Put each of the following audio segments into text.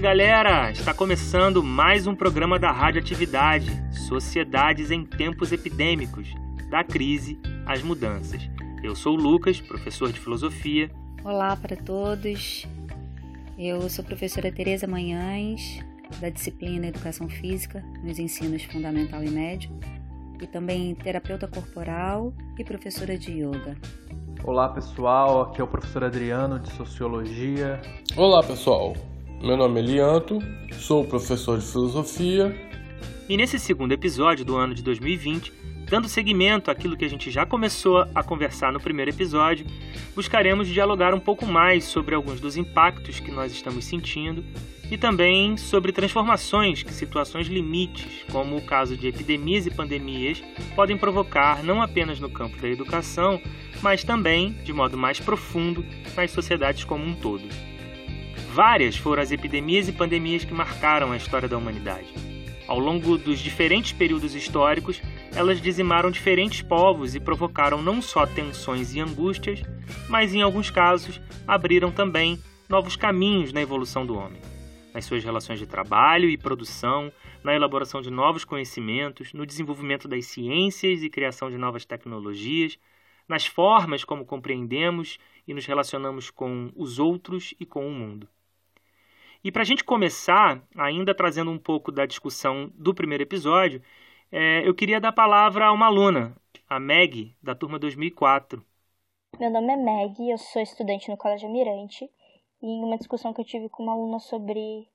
Salve galera! Está começando mais um programa da Radioatividade Sociedades em Tempos Epidêmicos da Crise às Mudanças. Eu sou o Lucas, professor de filosofia. Olá para todos. Eu sou a professora Tereza Manhães, da disciplina Educação Física nos ensinos fundamental e médio, e também terapeuta corporal e professora de yoga. Olá pessoal, aqui é o professor Adriano de Sociologia. Olá pessoal, meu nome é Lianto, sou professor de Filosofia. E nesse segundo episódio do ano de 2020, dando seguimento àquilo que a gente já começou a conversar no primeiro episódio, buscaremos dialogar um pouco mais sobre alguns dos impactos que nós estamos sentindo e também sobre transformações que situações limites, como o caso de epidemias e pandemias, podem provocar não apenas no campo da educação, mas também, de modo mais profundo, nas sociedades como um todo. Várias foram as epidemias e pandemias que marcaram a história da humanidade. Ao longo dos diferentes períodos históricos, elas dizimaram diferentes povos e provocaram não só tensões e angústias, mas em alguns casos abriram também novos caminhos na evolução do homem nas suas relações de trabalho e produção, na elaboração de novos conhecimentos, no desenvolvimento das ciências e criação de novas tecnologias, nas formas como compreendemos e nos relacionamos com os outros e com o mundo. E para a gente começar, ainda trazendo um pouco da discussão do primeiro episódio, é, eu queria dar a palavra a uma aluna, a Meg, da turma 2004. Meu nome é Meg, eu sou estudante no Colégio Mirante e em uma discussão que eu tive com uma aluna sobre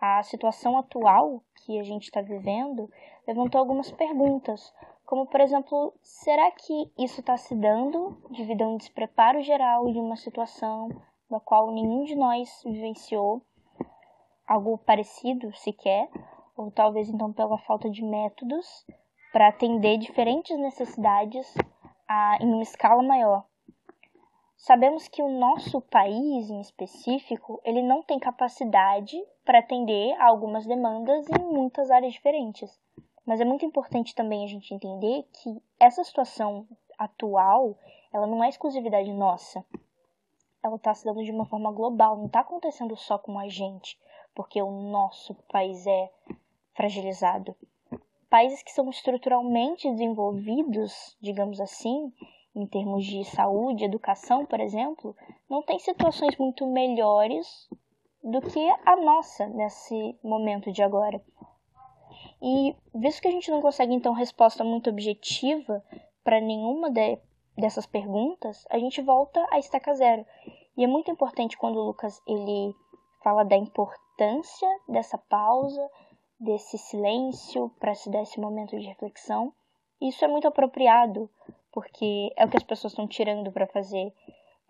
a situação atual que a gente está vivendo, levantou algumas perguntas, como por exemplo, será que isso está se dando devido a um despreparo geral de uma situação na qual nenhum de nós vivenciou algo parecido sequer, ou talvez então pela falta de métodos para atender diferentes necessidades a, em uma escala maior. Sabemos que o nosso país em específico, ele não tem capacidade para atender a algumas demandas em muitas áreas diferentes. Mas é muito importante também a gente entender que essa situação atual, ela não é exclusividade nossa. Ela está se dando de uma forma global, não está acontecendo só com a gente, porque o nosso país é fragilizado. Países que são estruturalmente desenvolvidos, digamos assim, em termos de saúde, educação, por exemplo, não tem situações muito melhores do que a nossa nesse momento de agora. E visto que a gente não consegue então resposta muito objetiva para nenhuma de, dessas perguntas, a gente volta a estaca zero. E é muito importante quando o Lucas ele fala da importância dessa pausa, desse silêncio para se dar esse momento de reflexão. Isso é muito apropriado, porque é o que as pessoas estão tirando para fazer.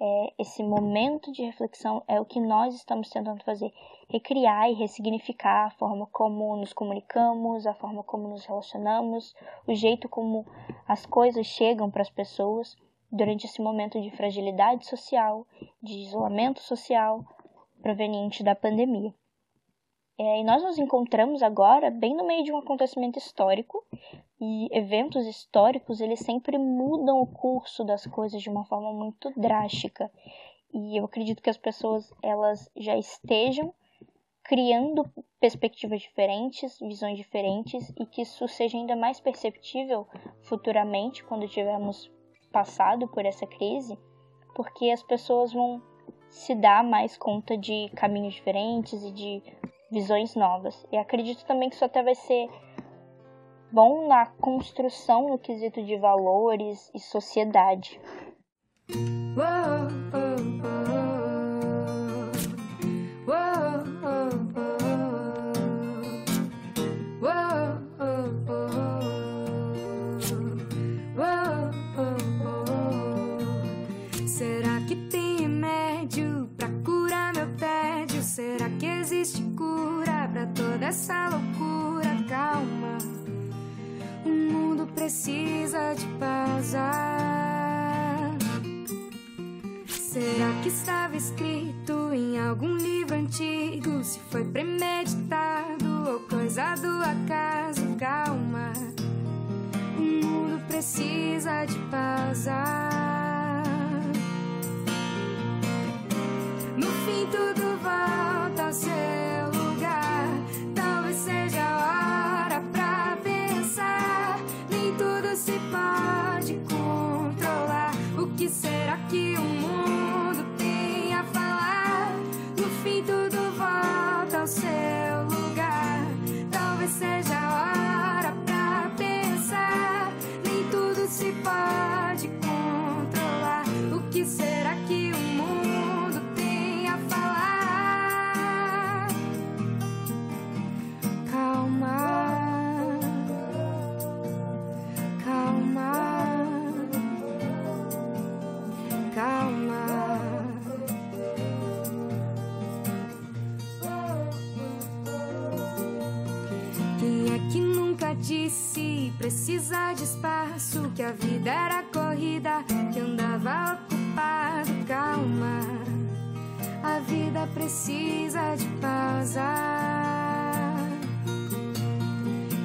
É, esse momento de reflexão é o que nós estamos tentando fazer, recriar e ressignificar a forma como nos comunicamos, a forma como nos relacionamos, o jeito como as coisas chegam para as pessoas durante esse momento de fragilidade social, de isolamento social proveniente da pandemia. É, e nós nos encontramos agora bem no meio de um acontecimento histórico. E eventos históricos eles sempre mudam o curso das coisas de uma forma muito drástica. E eu acredito que as pessoas elas já estejam criando perspectivas diferentes, visões diferentes e que isso seja ainda mais perceptível futuramente quando tivermos passado por essa crise, porque as pessoas vão se dar mais conta de caminhos diferentes e de visões novas. E acredito também que isso até vai ser bom na construção no quesito de valores e sociedade. Precisa de pausar. Será que estava escrito em algum livro antigo? Se foi premeditado ou coisa do acaso? Calma, o mundo precisa de pausar. Precisa de espaço, que a vida era corrida, que andava ocupado. Calma, a vida precisa de pausa.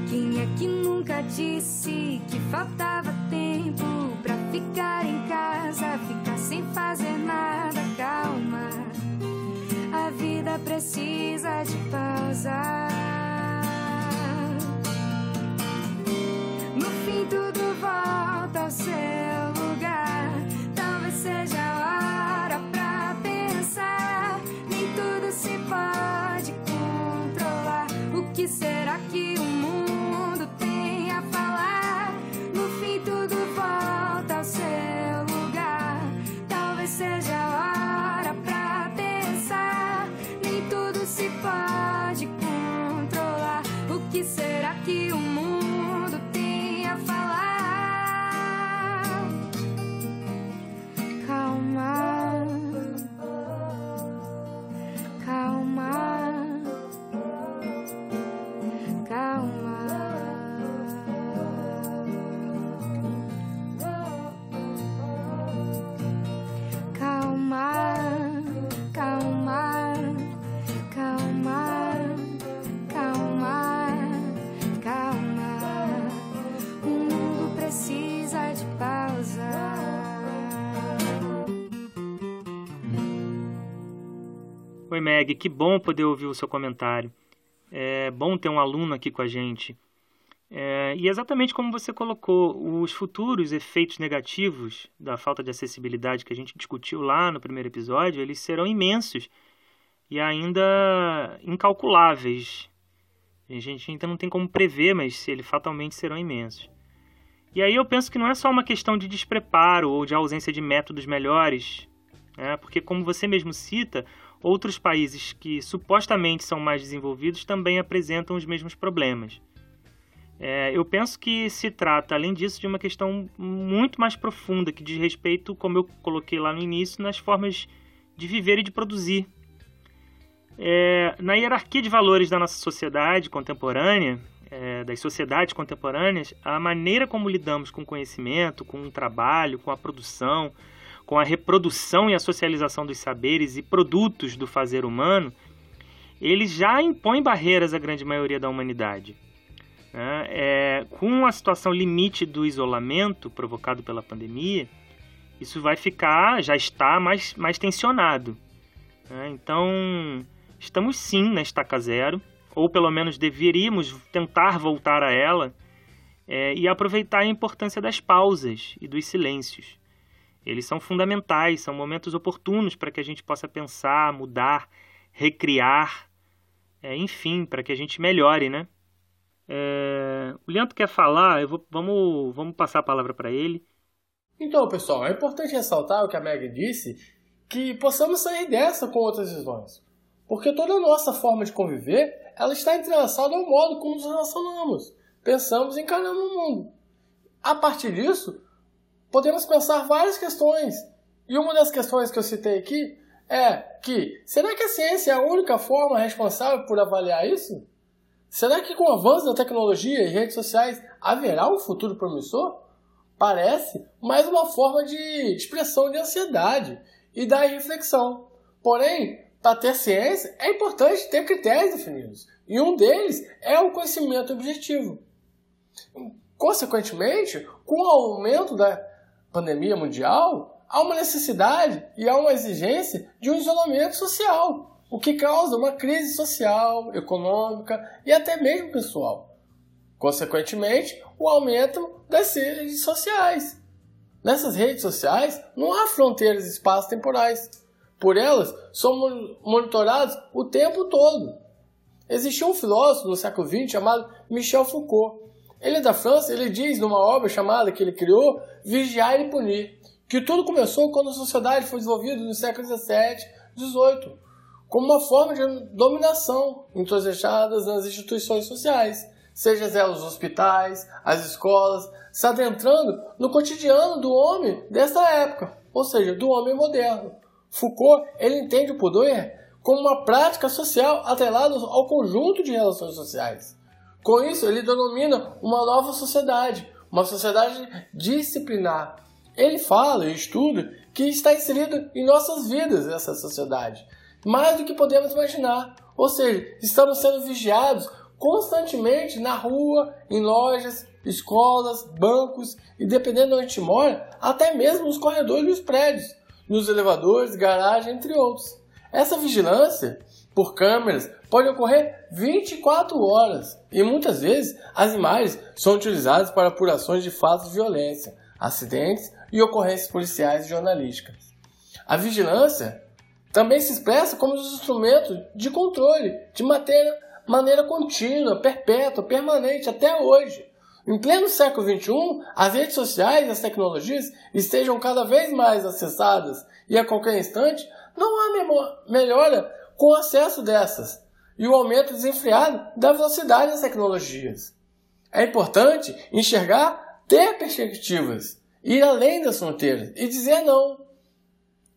Quem é que nunca disse que faltava tempo pra ficar em casa, ficar sem fazer nada? Calma, a vida precisa de pausa. Oi, Meg, que bom poder ouvir o seu comentário. É bom ter um aluno aqui com a gente. É, e exatamente como você colocou, os futuros efeitos negativos da falta de acessibilidade que a gente discutiu lá no primeiro episódio, eles serão imensos e ainda incalculáveis. A gente ainda não tem como prever, mas eles fatalmente serão imensos. E aí eu penso que não é só uma questão de despreparo ou de ausência de métodos melhores, né? porque como você mesmo cita, outros países que supostamente são mais desenvolvidos também apresentam os mesmos problemas. É, eu penso que se trata, além disso, de uma questão muito mais profunda, que diz respeito, como eu coloquei lá no início, nas formas de viver e de produzir. É, na hierarquia de valores da nossa sociedade contemporânea, é, das sociedades contemporâneas, a maneira como lidamos com o conhecimento, com o trabalho, com a produção, com a reprodução e a socialização dos saberes e produtos do fazer humano, ele já impõe barreiras à grande maioria da humanidade. Né? É, com a situação limite do isolamento provocado pela pandemia, isso vai ficar, já está mais, mais tensionado. Né? Então, estamos sim na estaca zero, ou pelo menos deveríamos tentar voltar a ela é, e aproveitar a importância das pausas e dos silêncios. Eles são fundamentais, são momentos oportunos para que a gente possa pensar, mudar, recriar, é, enfim, para que a gente melhore, né? É, o Leandro quer falar, vou, vamos, vamos passar a palavra para ele. Então, pessoal, é importante ressaltar o que a Meg disse, que possamos sair dessa com outras visões. Porque toda a nossa forma de conviver, ela está entrelaçada ao modo como nos relacionamos, pensamos e encaramos o mundo. A partir disso, podemos pensar várias questões. E uma das questões que eu citei aqui é que será que a ciência é a única forma responsável por avaliar isso? Será que com o avanço da tecnologia e redes sociais haverá um futuro promissor? Parece mais uma forma de expressão de ansiedade e da reflexão. Porém, para ter ciência é importante ter critérios definidos, e um deles é o conhecimento objetivo. Consequentemente, com o aumento da pandemia mundial, há uma necessidade e há uma exigência de um isolamento social, o que causa uma crise social, econômica e até mesmo pessoal. Consequentemente, o aumento das redes sociais. Nessas redes sociais não há fronteiras e espaços temporais. Por elas, somos monitorados o tempo todo. Existiu um filósofo no século XX chamado Michel Foucault. Ele é da França, ele diz numa obra chamada que ele criou Vigiar e Punir, que tudo começou quando a sociedade foi desenvolvida no século XVII, XVIII, como uma forma de dominação introjetada nas instituições sociais, seja elas os hospitais, as escolas, se adentrando no cotidiano do homem desta época, ou seja, do homem moderno. Foucault ele entende o poder como uma prática social atrelada ao conjunto de relações sociais. Com isso, ele denomina uma nova sociedade, uma sociedade disciplinar. Ele fala e estuda que está inserido em nossas vidas essa sociedade, mais do que podemos imaginar. Ou seja, estamos sendo vigiados constantemente na rua, em lojas, escolas, bancos e, dependendo de onde mora, até mesmo nos corredores dos prédios, nos elevadores, garagem, entre outros. Essa vigilância por câmeras pode ocorrer 24 horas e muitas vezes as imagens são utilizadas para apurações de fatos de violência, acidentes e ocorrências policiais e jornalísticas. A vigilância também se expressa como um instrumento de controle de matéria, maneira contínua, perpétua, permanente até hoje. Em pleno século XXI, as redes sociais e as tecnologias estejam cada vez mais acessadas e a qualquer instante não há melhora com acesso dessas e o aumento desenfreado da velocidade das tecnologias. É importante enxergar, ter perspectivas, ir além das fronteiras e dizer não.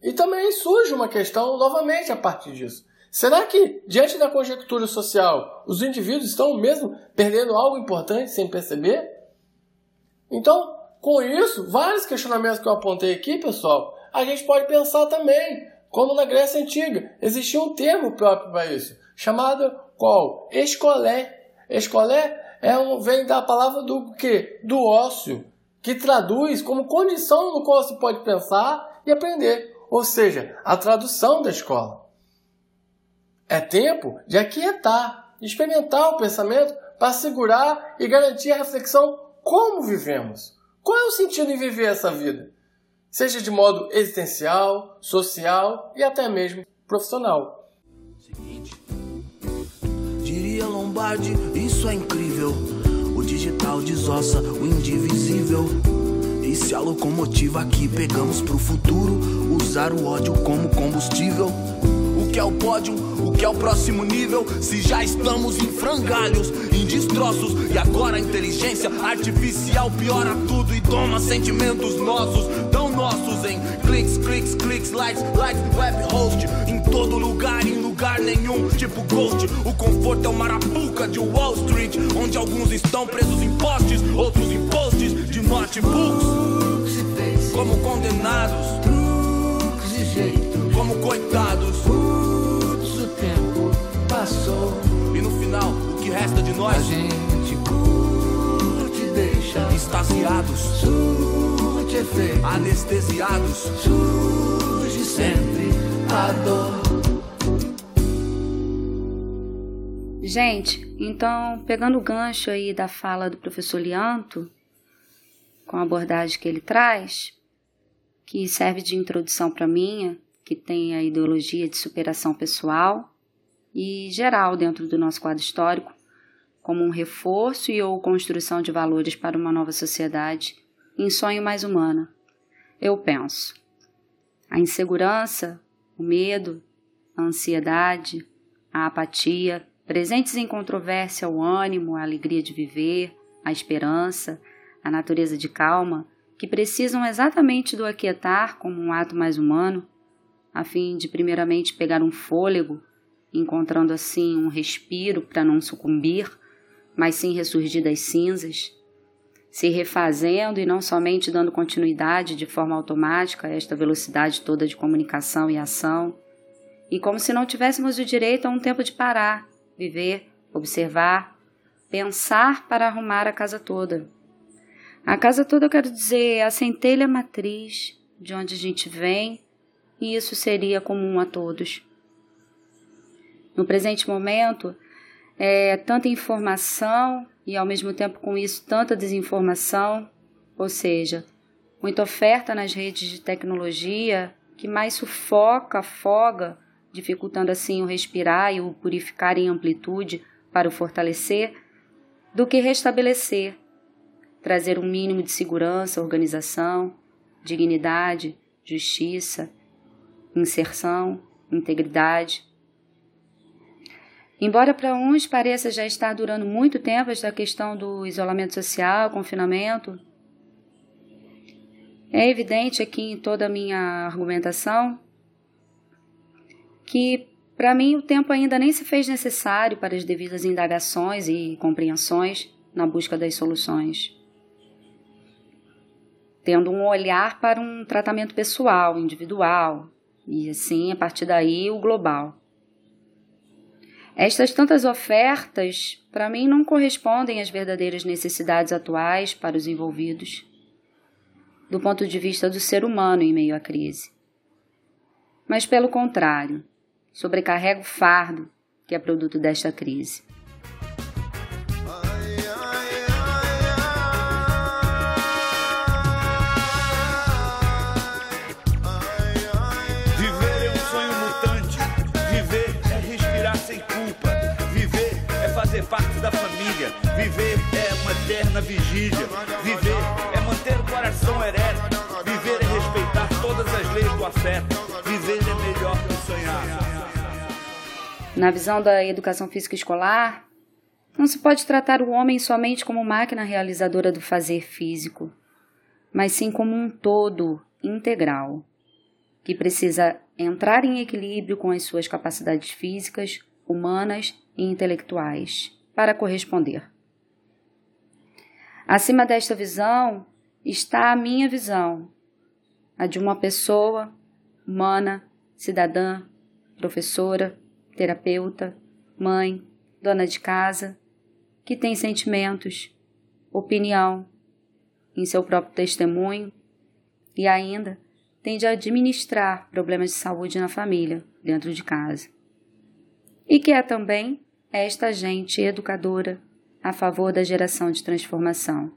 E também surge uma questão novamente a partir disso. Será que, diante da conjectura social, os indivíduos estão mesmo perdendo algo importante sem perceber? Então, com isso, vários questionamentos que eu apontei aqui, pessoal, a gente pode pensar também, como na Grécia Antiga, existia um termo próprio para isso, chamado qual? Escolé. Escolé é um, vem da palavra do que? Do ócio, que traduz como condição no qual se pode pensar e aprender, ou seja, a tradução da escola. É tempo de aquietar, experimentar o pensamento para segurar e garantir a reflexão como vivemos. Qual é o sentido em viver essa vida? Seja de modo existencial, social e até mesmo profissional. Seguinte. Diria Lombardi, isso é incrível. O digital desossa o indivisível. E se a locomotiva que pegamos pro futuro usar o ódio como combustível? O que é o pódio? O que é o próximo nível? Se já estamos em frangalhos, em destroços, e agora a inteligência artificial piora tudo e toma sentimentos nossos, nossos em cliques, cliques, cliques, likes, likes, web host, em todo lugar, em lugar nenhum, tipo ghost. O conforto é o marapuca de Wall Street, onde alguns estão presos em postes, outros em posts de notebooks, como condenados, como coitados. Passou. E no final, o que resta de nós? A gente curte, deixa extasiados, anestesiados, surge sempre a dor. Gente, então, pegando o gancho aí da fala do professor Lianto, com a abordagem que ele traz, que serve de introdução para minha, que tem a ideologia de superação pessoal, e geral dentro do nosso quadro histórico, como um reforço e ou construção de valores para uma nova sociedade em sonho mais humano. Eu penso. A insegurança, o medo, a ansiedade, a apatia, presentes em controvérsia o ânimo, a alegria de viver, a esperança, a natureza de calma, que precisam exatamente do aquietar como um ato mais humano, a fim de primeiramente pegar um fôlego encontrando assim um respiro para não sucumbir, mas sim ressurgir das cinzas, se refazendo e não somente dando continuidade de forma automática a esta velocidade toda de comunicação e ação, e como se não tivéssemos o direito a um tempo de parar, viver, observar, pensar para arrumar a casa toda. A casa toda eu quero dizer é a centelha matriz de onde a gente vem, e isso seria comum a todos. No presente momento, é tanta informação e ao mesmo tempo com isso tanta desinformação, ou seja, muita oferta nas redes de tecnologia que mais sufoca, afoga, dificultando assim o respirar e o purificar em amplitude para o fortalecer, do que restabelecer, trazer um mínimo de segurança, organização, dignidade, justiça, inserção, integridade. Embora para uns pareça já estar durando muito tempo esta questão do isolamento social, confinamento, é evidente aqui em toda a minha argumentação que Para mim, o tempo ainda nem se fez necessário para as devidas indagações e compreensões na busca das soluções. Tendo um olhar para um tratamento pessoal, individual, e assim, a partir daí, o global. Estas tantas ofertas, para mim, não correspondem às verdadeiras necessidades atuais para os envolvidos, do ponto de vista do ser humano em meio à crise. Mas, pelo contrário, sobrecarrega o fardo que é produto desta crise. Fazer parte da família. Viver é uma eterna vigília. Viver é manter o coração ereto. Viver é respeitar todas as leis do afeto. Viver é melhor que sonhar. Na visão da educação física escolar, não se pode tratar o homem somente como máquina realizadora do fazer físico, mas sim como um todo integral, que precisa entrar em equilíbrio com as suas capacidades físicas, humanas e intelectuais para corresponder. Acima desta visão está a minha visão, a de uma pessoa humana, cidadã, professora, terapeuta, mãe, dona de casa, que tem sentimentos, opinião, em seu próprio testemunho e ainda tem de administrar problemas de saúde na família, dentro de casa. E que é também esta agente educadora a favor da geração de transformação.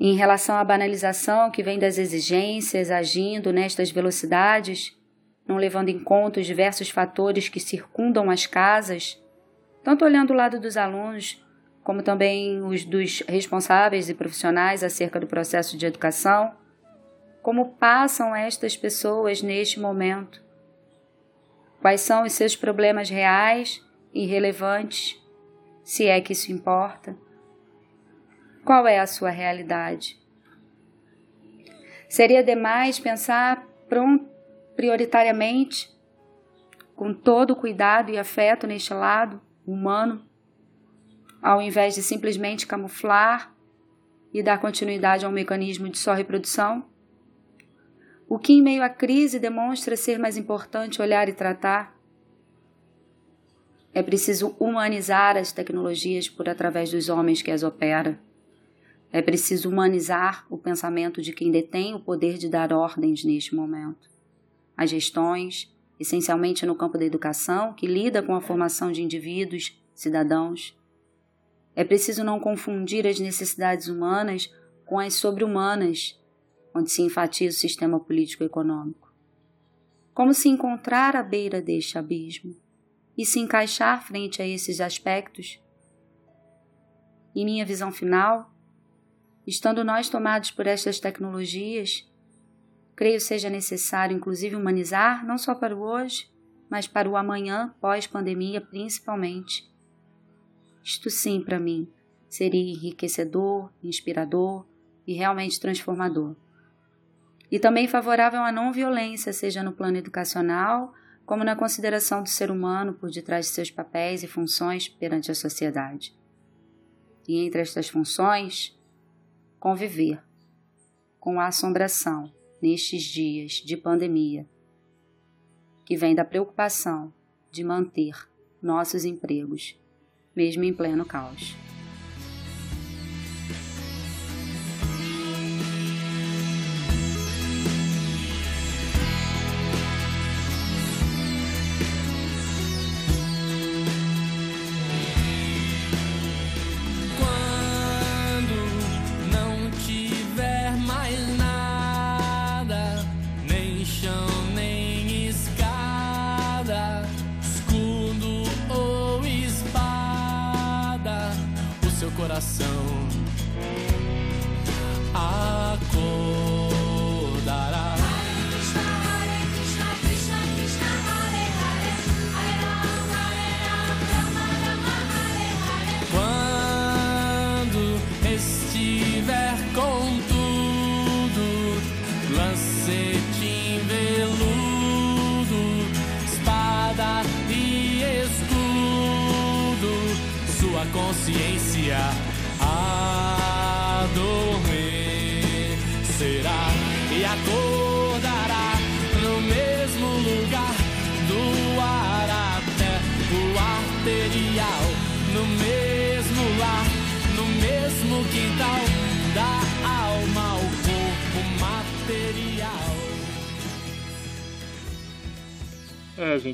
Em relação à banalização que vem das exigências agindo nestas velocidades, não levando em conta os diversos fatores que circundam as casas, tanto olhando o lado dos alunos, como também os dos responsáveis e profissionais acerca do processo de educação, como passam estas pessoas neste momento? Quais são os seus problemas reais e relevantes, se é que isso importa? Qual é a sua realidade? Seria demais pensar prioritariamente, com todo o cuidado e afeto neste lado humano, ao invés de simplesmente camuflar e dar continuidade a um mecanismo de só reprodução? O que, em meio à crise, demonstra ser mais importante olhar e tratar? É preciso humanizar as tecnologias por através dos homens que as opera. É preciso humanizar o pensamento de quem detém o poder de dar ordens neste momento as gestões, essencialmente no campo da educação, que lida com a formação de indivíduos, cidadãos. É preciso não confundir as necessidades humanas com as sobre-humanas, onde se enfatiza o sistema político-econômico. Como se encontrar à beira deste abismo e se encaixar frente a esses aspectos? Em minha visão final, estando nós tomados por estas tecnologias, Creio seja necessário, inclusive, humanizar não só para o hoje, mas para o amanhã, pós-pandemia, principalmente. Isto sim, para mim, seria enriquecedor, inspirador e realmente transformador. E também favorável à não violência, seja no plano educacional, como na consideração do ser humano por detrás de seus papéis e funções perante a sociedade. E entre estas funções, conviver com a assombração nestes dias de pandemia, que vem da preocupação de manter nossos empregos, mesmo em pleno caos. So.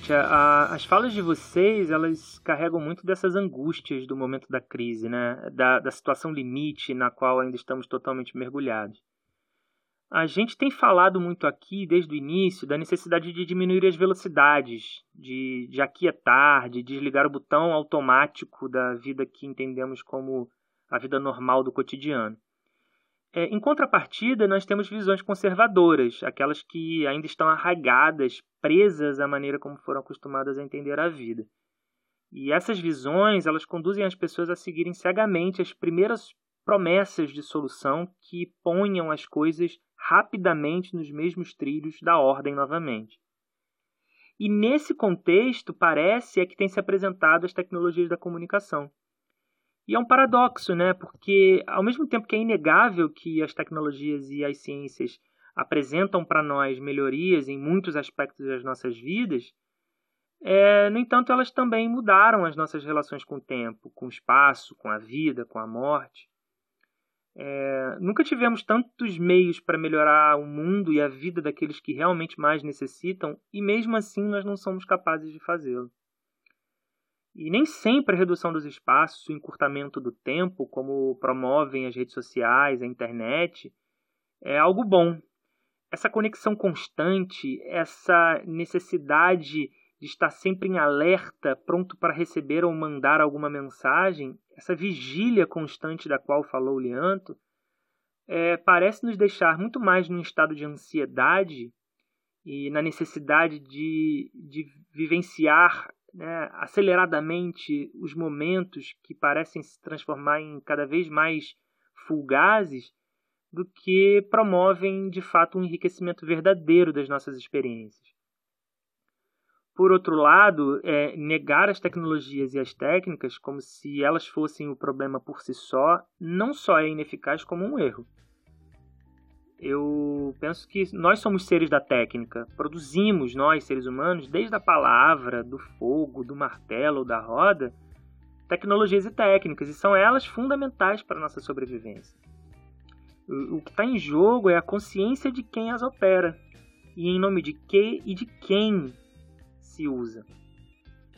Gente, a, a, as falas de vocês, elas carregam muito dessas angústias do momento da crise, né? Da, da situação limite na qual ainda estamos totalmente mergulhados. A gente tem falado muito aqui, desde o início, da necessidade de diminuir as velocidades, de, de aquietar, de desligar o botão automático da vida que entendemos como a vida normal do cotidiano. É, em contrapartida, nós temos visões conservadoras, aquelas que ainda estão arraigadas, presas à maneira como foram acostumadas a entender a vida. E essas visões, elas conduzem as pessoas a seguirem cegamente as primeiras promessas de solução que ponham as coisas rapidamente nos mesmos trilhos da ordem novamente. E nesse contexto, parece é que tem se apresentado as tecnologias da comunicação. E é um paradoxo, né? Porque ao mesmo tempo que é inegável que as tecnologias e as ciências apresentam para nós melhorias em muitos aspectos das nossas vidas, é, no entanto, elas também mudaram as nossas relações com o tempo, com o espaço, com a vida, com a morte. É, nunca tivemos tantos meios para melhorar o mundo e a vida daqueles que realmente mais necessitam, e mesmo assim nós não somos capazes de fazê-lo. E nem sempre a redução dos espaços, o encurtamento do tempo, como promovem as redes sociais, a internet, é algo bom. Essa conexão constante, essa necessidade de estar sempre em alerta, pronto para receber ou mandar alguma mensagem, essa vigília constante da qual falou o Lianto, é, parece nos deixar muito mais num estado de ansiedade e na necessidade de, de vivenciar né, aceleradamente os momentos que parecem se transformar em cada vez mais fulgazes do que promovem de fato um enriquecimento verdadeiro das nossas experiências. Por outro lado, é, negar as tecnologias e as técnicas como se elas fossem o problema por si só, não só é ineficaz como um erro. Eu penso que nós somos seres da técnica, produzimos nós, seres humanos, desde a palavra, do fogo, do martelo ou da roda, tecnologias e técnicas, e são elas fundamentais para a nossa sobrevivência. O que está em jogo é a consciência de quem as opera, e em nome de que e de quem se usa.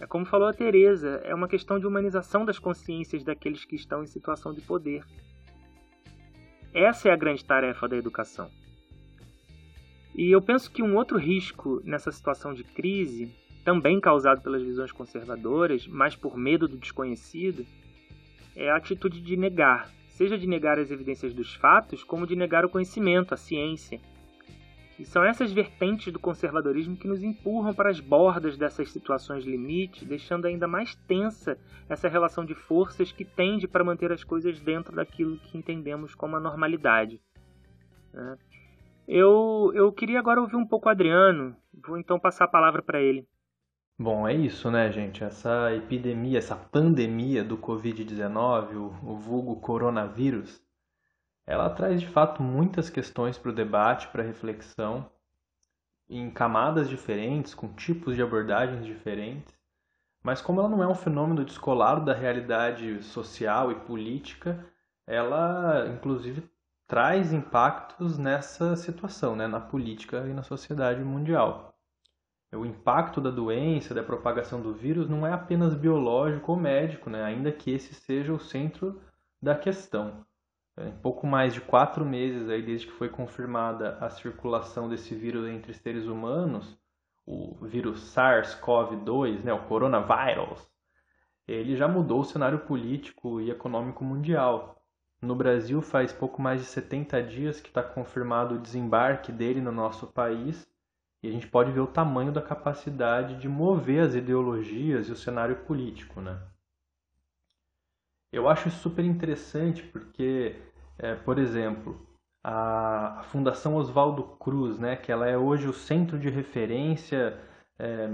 É como falou a Teresa, é uma questão de humanização das consciências daqueles que estão em situação de poder. Essa é a grande tarefa da educação. E eu penso que um outro risco nessa situação de crise, também causado pelas visões conservadoras, mas por medo do desconhecido, é a atitude de negar, seja de negar as evidências dos fatos, como de negar o conhecimento, a ciência, e são essas vertentes do conservadorismo que nos empurram para as bordas dessas situações limite, deixando ainda mais tensa essa relação de forças que tende para manter as coisas dentro daquilo que entendemos como a normalidade. Né? Eu, eu queria agora ouvir um pouco o Adriano, vou então passar a palavra para ele. Bom, é isso, né, gente? Essa epidemia, essa pandemia do Covid-19, o, o vulgo coronavírus, ela traz de fato muitas questões para o debate, para a reflexão, em camadas diferentes, com tipos de abordagens diferentes, mas como ela não é um fenômeno descolado da realidade social e política, ela inclusive traz impactos nessa situação, né, na política e na sociedade mundial. O impacto da doença, da propagação do vírus, não é apenas biológico ou médico, né, ainda que esse seja o centro da questão em pouco mais de quatro meses aí desde que foi confirmada a circulação desse vírus entre seres humanos, o vírus SARS-CoV-2, né, o coronavírus, ele já mudou o cenário político e econômico mundial. No Brasil, faz pouco mais de 70 dias que está confirmado o desembarque dele no nosso país e a gente pode ver o tamanho da capacidade de mover as ideologias e o cenário político, né? Eu acho super interessante porque é, por exemplo, a, Fundação Oswaldo Cruz, né, que ela é hoje o centro de referência é,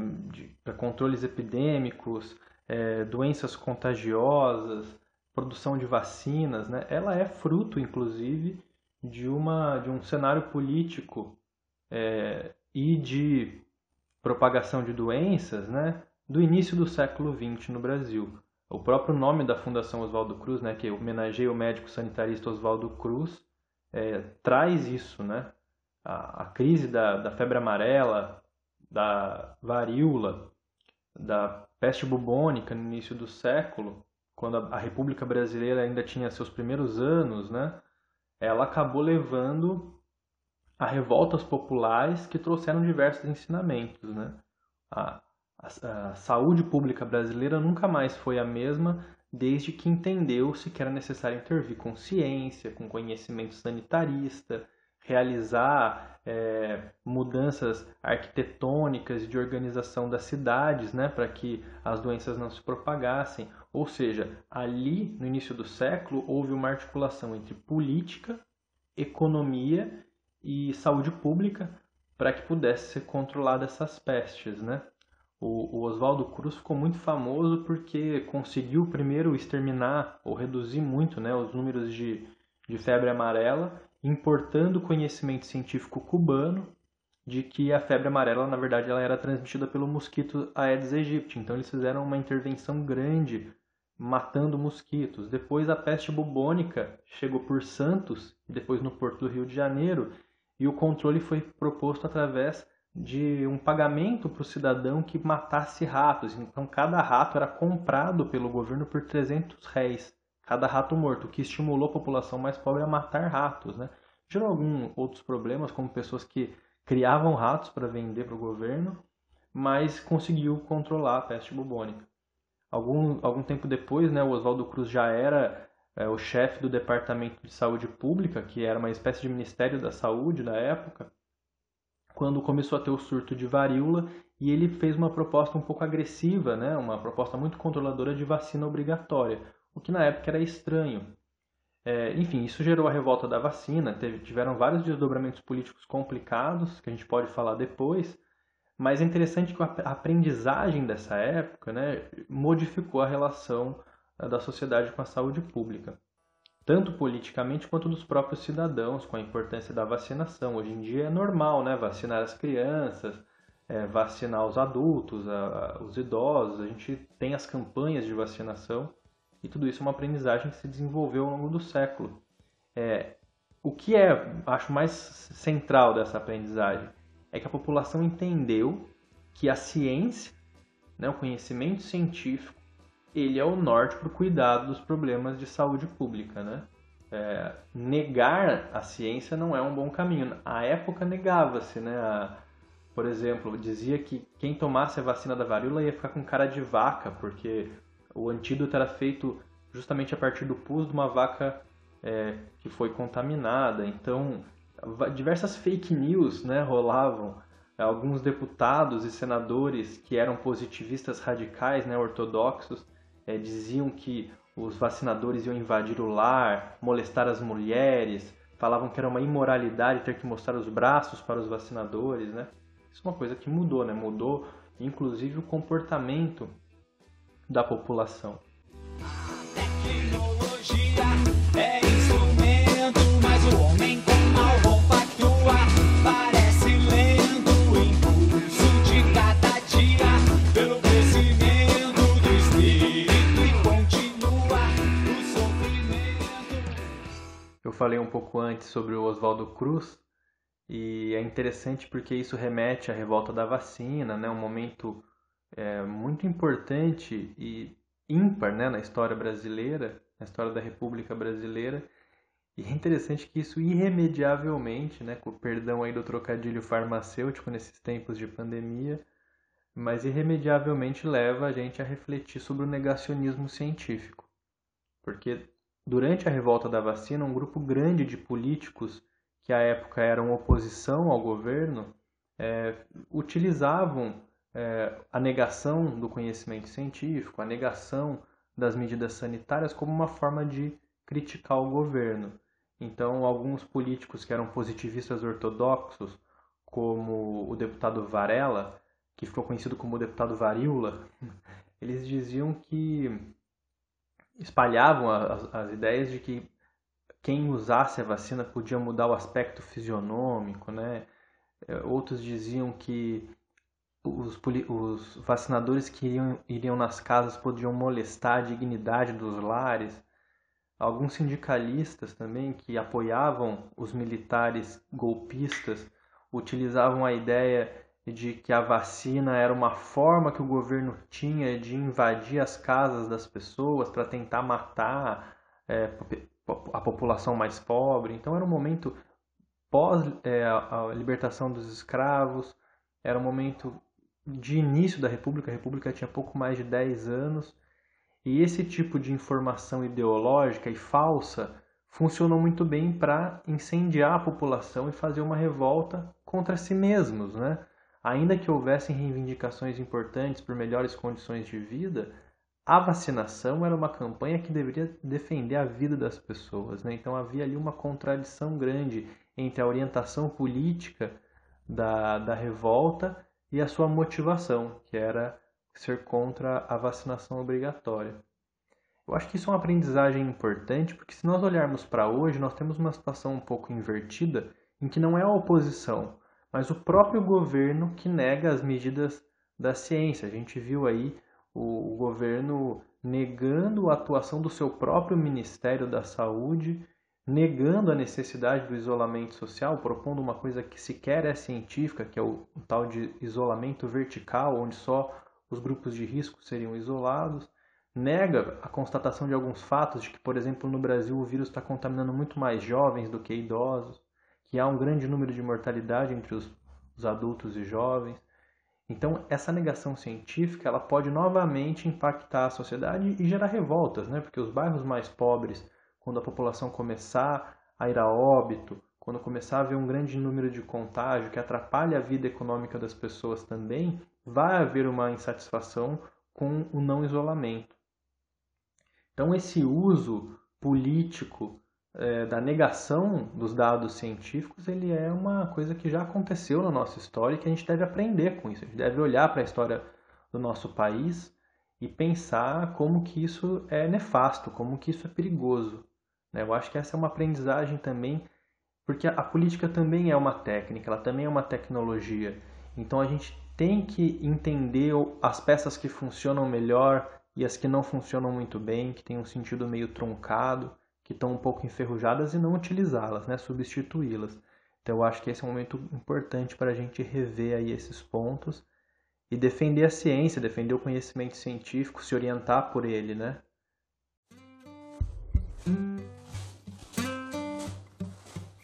para controles epidêmicos, é, doenças contagiosas, produção de vacinas, né, ela é fruto, inclusive, de, uma, de um cenário político é, e de propagação de doenças né, do início do século XX no Brasil. O próprio nome da Fundação Oswaldo Cruz, né, que homenageia o médico sanitarista Oswaldo Cruz, é, traz isso, né? A, a crise da, da febre amarela, da varíola, da peste bubônica no início do século, quando a, a República Brasileira ainda tinha seus primeiros anos, né? Ela acabou levando a revoltas populares que trouxeram diversos ensinamentos, né? A, a, a saúde pública brasileira nunca mais foi a mesma desde que entendeu-se que era necessário intervir com ciência, com conhecimento sanitarista, realizar é, mudanças arquitetônicas e de organização das cidades, né, para que as doenças não se propagassem. Ou seja, ali no início do século houve uma articulação entre política, economia e saúde pública para que pudesse ser controlada essas pestes, né? O, o Oswaldo Cruz ficou muito famoso porque conseguiu primeiro exterminar ou reduzir muito né, os números de, de febre amarela, importando conhecimento científico cubano de que a febre amarela, na verdade, ela era transmitida pelo mosquito Aedes aegypti. Então eles fizeram uma intervenção grande matando mosquitos. Depois a peste bubônica chegou por Santos depois no Porto do Rio de Janeiro e o controle foi proposto através de um pagamento para o cidadão que matasse ratos. Então, cada rato era comprado pelo governo por 300 réis, cada rato morto, o que estimulou a população mais pobre a matar ratos. Né? Gerou alguns outros problemas, como pessoas que criavam ratos para vender para o governo, mas conseguiu controlar a peste bubônica. Algum, algum tempo depois, né, o Oswaldo Cruz já era é, o chefe do Departamento de Saúde Pública, que era uma espécie de Ministério da Saúde da época, quando começou a ter o surto de varíola e ele fez uma proposta um pouco agressiva, né? uma proposta muito controladora de vacina obrigatória, o que na época era estranho. É, enfim, isso gerou a revolta da vacina, teve, tiveram vários desdobramentos políticos complicados, que a gente pode falar depois, mas é interessante que a aprendizagem dessa época né, modificou a relação eh, da sociedade com a saúde pública tanto politicamente quanto dos próprios cidadãos, com a importância da vacinação. Hoje em dia é normal né, vacinar as crianças, é, vacinar os adultos, a, a, os idosos, a gente tem as campanhas de vacinação e tudo isso é uma aprendizagem que se desenvolveu ao longo do século. É, o que é, acho, mais central dessa aprendizagem é que a população entendeu que a ciência, né, o conhecimento científico, ele é o norte para o cuidado dos problemas de saúde pública, né? É, negar a ciência não é um bom caminho. A época negava-se, né? A, por exemplo, dizia que quem tomasse a vacina da varíola ia ficar com cara de vaca, porque o antídoto era feito justamente a partir do pus de uma vaca é, que foi contaminada. Então, diversas fake news né, rolavam. Alguns deputados e senadores que eram positivistas radicais, né, ortodoxos, é, diziam que os vacinadores iam invadir o lar, molestar as mulheres, falavam que era uma imoralidade ter que mostrar os braços para os vacinadores, né? Isso é uma coisa que mudou, né? Mudou inclusive o comportamento da população. Falei um pouco antes sobre o Oswaldo Cruz, e é interessante porque isso remete à revolta da vacina, né? um momento é, muito importante e ímpar né? na história brasileira, na história da República Brasileira. E é interessante que isso irremediavelmente, né, com o perdão aí do trocadilho farmacêutico nesses tempos de pandemia, mas irremediavelmente leva a gente a refletir sobre o negacionismo científico. Porque Durante a revolta da vacina, um grupo grande de políticos que à época eram oposição ao governo é, utilizavam é, a negação do conhecimento científico, a negação das medidas sanitárias como uma forma de criticar o governo. Então, alguns políticos que eram positivistas ortodoxos, como o deputado Varela, que ficou conhecido como deputado Varíola, eles diziam que espalhavam as, as ideias de que quem usasse a vacina podia mudar o aspecto fisionômico, né? É, outros diziam que os, os vacinadores que iriam, iriam nas casas podiam molestar a dignidade dos lares. Alguns sindicalistas também que apoiavam os militares golpistas utilizavam a ideia de que a vacina era uma forma que o governo tinha de invadir as casas das pessoas para tentar matar é, a população mais pobre. Então era um momento pós é, a libertação dos escravos, era um momento de início da República, a República tinha pouco mais de 10 anos, e esse tipo de informação ideológica e falsa funcionou muito bem para incendiar a população e fazer uma revolta contra si mesmos, né? Ainda que houvessem reivindicações importantes por melhores condições de vida, a vacinação era uma campanha que deveria defender a vida das pessoas. Né? Então havia ali uma contradição grande entre a orientação política da, da revolta e a sua motivação, que era ser contra a vacinação obrigatória. Eu acho que isso é uma aprendizagem importante, porque se nós olharmos para hoje, nós temos uma situação um pouco invertida, em que não é a oposição, mas o próprio governo que nega as medidas da ciência. A gente viu aí o, governo negando a atuação do seu próprio Ministério da Saúde, negando a necessidade do isolamento social, propondo uma coisa que sequer é científica, que é o, o tal de isolamento vertical, onde só os grupos de risco seriam isolados, nega a constatação de alguns fatos de que, por exemplo, no Brasil o vírus está contaminando muito mais jovens do que idosos, que há um grande número de mortalidade entre os, os adultos e jovens, então, essa negação científica ela pode novamente impactar a sociedade e gerar revoltas, né? porque os bairros mais pobres, quando a população começar a ir a óbito, quando começar a haver um grande número de contágio que atrapalha a vida econômica das pessoas também, vai haver uma insatisfação com o não isolamento. Então, esse uso político é, da negação dos dados científicos, ele é uma coisa que já aconteceu na nossa história e que a gente deve aprender com isso. A gente deve olhar para a história do nosso país e pensar como que isso é nefasto, como que isso é perigoso. Né? Eu acho que essa é uma aprendizagem também, porque a política também é uma técnica, ela também é uma tecnologia. Então a gente tem que entender as peças que funcionam melhor e as que não funcionam muito bem, que têm um sentido meio truncado que estão um pouco enferrujadas e não utilizá-las, né? substituí-las. Então eu acho que esse é um momento importante para a gente rever aí esses pontos e defender a ciência, defender o conhecimento científico, se orientar por ele, né?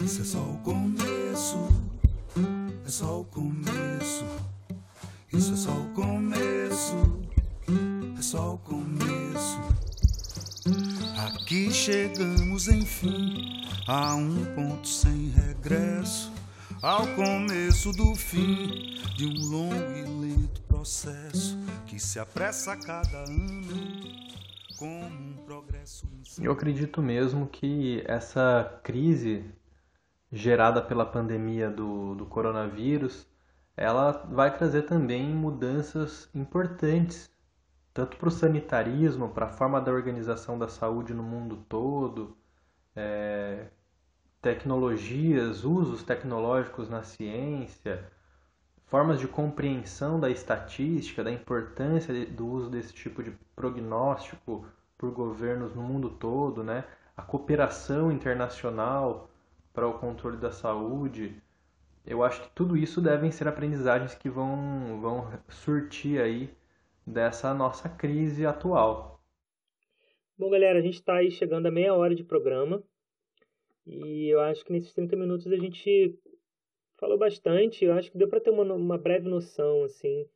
Isso é só o começo, é só o começo. Isso é só o começo, é só o começo. Aqui chegamos, enfim, a um ponto sem regresso, ao começo do fim de um longo e lento processo que se apressa a cada ano como um progresso. Eu acredito mesmo que essa crise gerada pela pandemia do, do coronavírus, ela vai trazer também mudanças importantes tanto para o sanitarismo, para a forma da organização da saúde no mundo todo, é, tecnologias, usos tecnológicos na ciência, formas de compreensão da estatística, da importância do uso desse tipo de prognóstico por governos no mundo todo, né? a cooperação internacional para o controle da saúde. Eu acho que tudo isso devem ser aprendizagens que vão, vão surtir aí dessa nossa crise atual. Bom, galera, a gente está aí chegando a meia hora de programa e eu acho que nesses 30 minutos a gente falou bastante. Eu acho que deu para ter uma, uma breve noção assim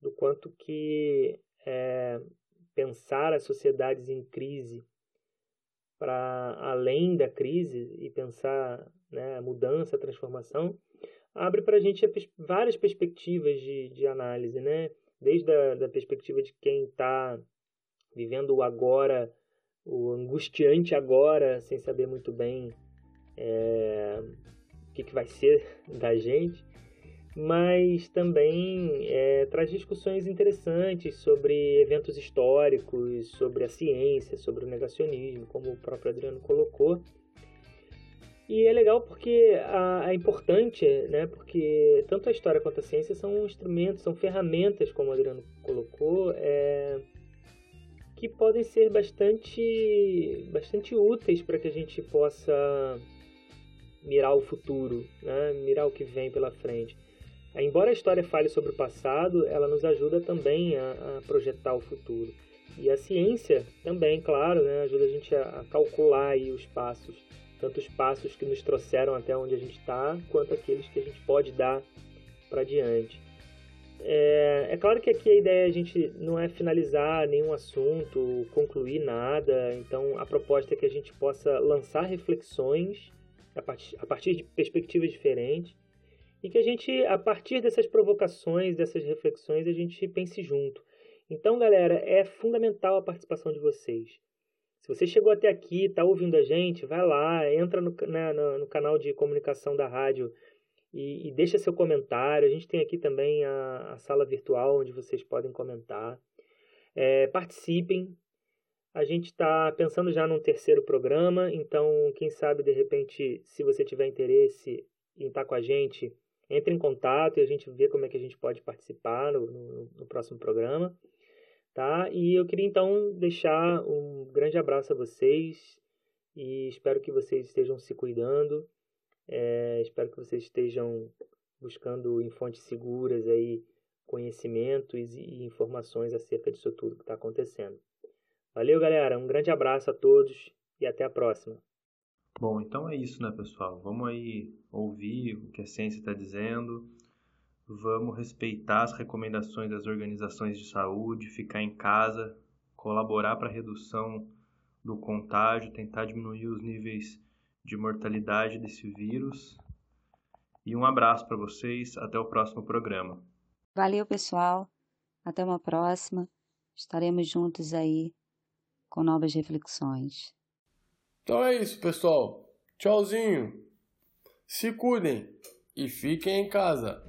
do quanto que é, pensar as sociedades em crise para além da crise e pensar né, a mudança, a transformação, abre para a gente várias perspectivas de, de análise, né? Desde a da perspectiva de quem está vivendo o agora, o angustiante agora, sem saber muito bem é, o que, que vai ser da gente, mas também é, traz discussões interessantes sobre eventos históricos, sobre a ciência, sobre o negacionismo, como o próprio Adriano colocou. E é legal porque é importante, né? Porque tanto a história quanto a ciência são instrumentos, são ferramentas, como o Adriano colocou, é, que podem ser bastante, bastante úteis para que a gente possa mirar o futuro, né? mirar o que vem pela frente. Embora a história fale sobre o passado, ela nos ajuda também a, a projetar o futuro. E a ciência também, claro, né? ajuda a gente a, a calcular os passos tanto os passos que nos trouxeram até onde a gente está, quanto aqueles que a gente pode dar para diante. É, é, claro que aqui a ideia a gente não é finalizar nenhum assunto, concluir nada, então a proposta é que a gente possa lançar reflexões a partir, a partir de perspectivas diferentes e que a gente, a partir dessas provocações, dessas reflexões, a gente pense junto. Então, galera, é fundamental a participação de vocês. Se você chegou até aqui, está ouvindo a gente, vai lá, entra no, né, no, no canal de comunicação da rádio e, e, deixa seu comentário. A gente tem aqui também a, a sala virtual onde vocês podem comentar. É, participem. A gente está pensando já num terceiro programa, então quem sabe de repente, se você tiver interesse em estar tá com a gente, entre em contato e a gente vê como é que a gente pode participar no, no, no próximo programa. Tá? E eu queria então deixar um grande abraço a vocês e espero que vocês estejam se cuidando. É, espero que vocês estejam buscando em fontes seguras aí conhecimentos e informações acerca disso tudo que está acontecendo. Valeu, galera. Um grande abraço a todos e até a próxima. Bom, então é isso, né, pessoal? Vamos aí ouvir o que a ciência está dizendo Vamos respeitar as recomendações das organizações de saúde, ficar em casa, colaborar para a redução do contágio, tentar diminuir os níveis de mortalidade desse vírus. E um abraço para vocês, até o próximo programa. Valeu, pessoal. Até uma próxima. Estaremos juntos aí com novas reflexões. Então é isso, pessoal. Tchauzinho. Se cuidem e fiquem em casa.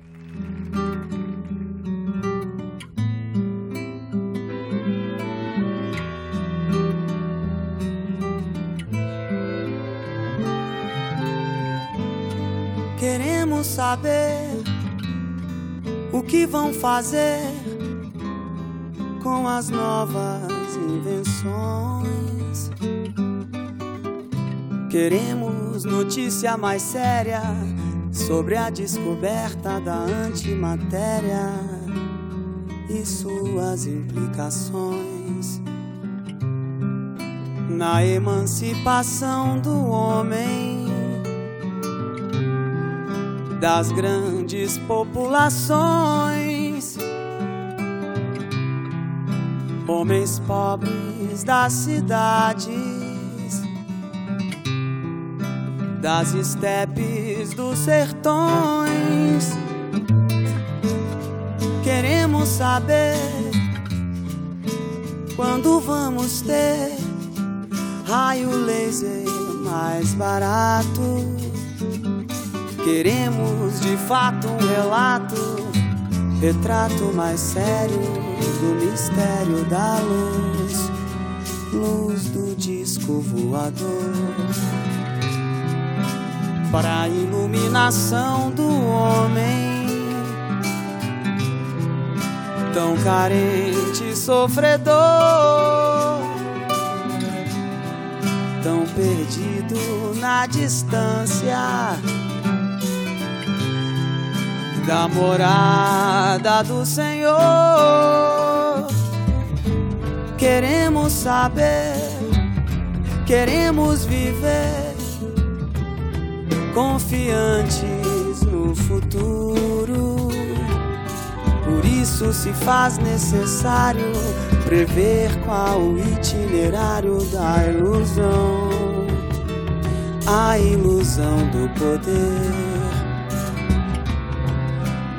Saber o que vão fazer com as novas invenções. Queremos notícia mais séria sobre a descoberta da antimatéria e suas implicações na emancipação do homem das grandes populações, homens pobres das cidades, das estepes dos sertões. Queremos saber quando vamos ter raio laser mais barato Queremos de fato um relato, retrato mais sério do mistério da luz, luz do disco voador. Para a iluminação do homem, tão carente e sofredor, tão perdido na distância da morada do Senhor. Queremos saber, queremos viver confiantes no futuro. Por isso se faz necessário prever qual o itinerário da ilusão, a ilusão do poder.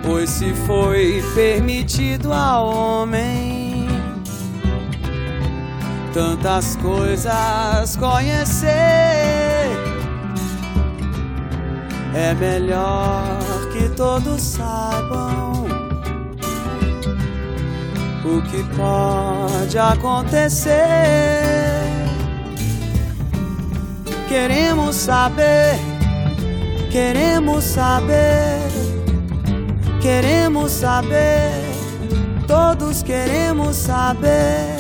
Pois se foi permitido ao homem. Tantas coisas conhecer, é melhor que todos saibam o que pode acontecer. Queremos saber, queremos saber, queremos saber, todos queremos saber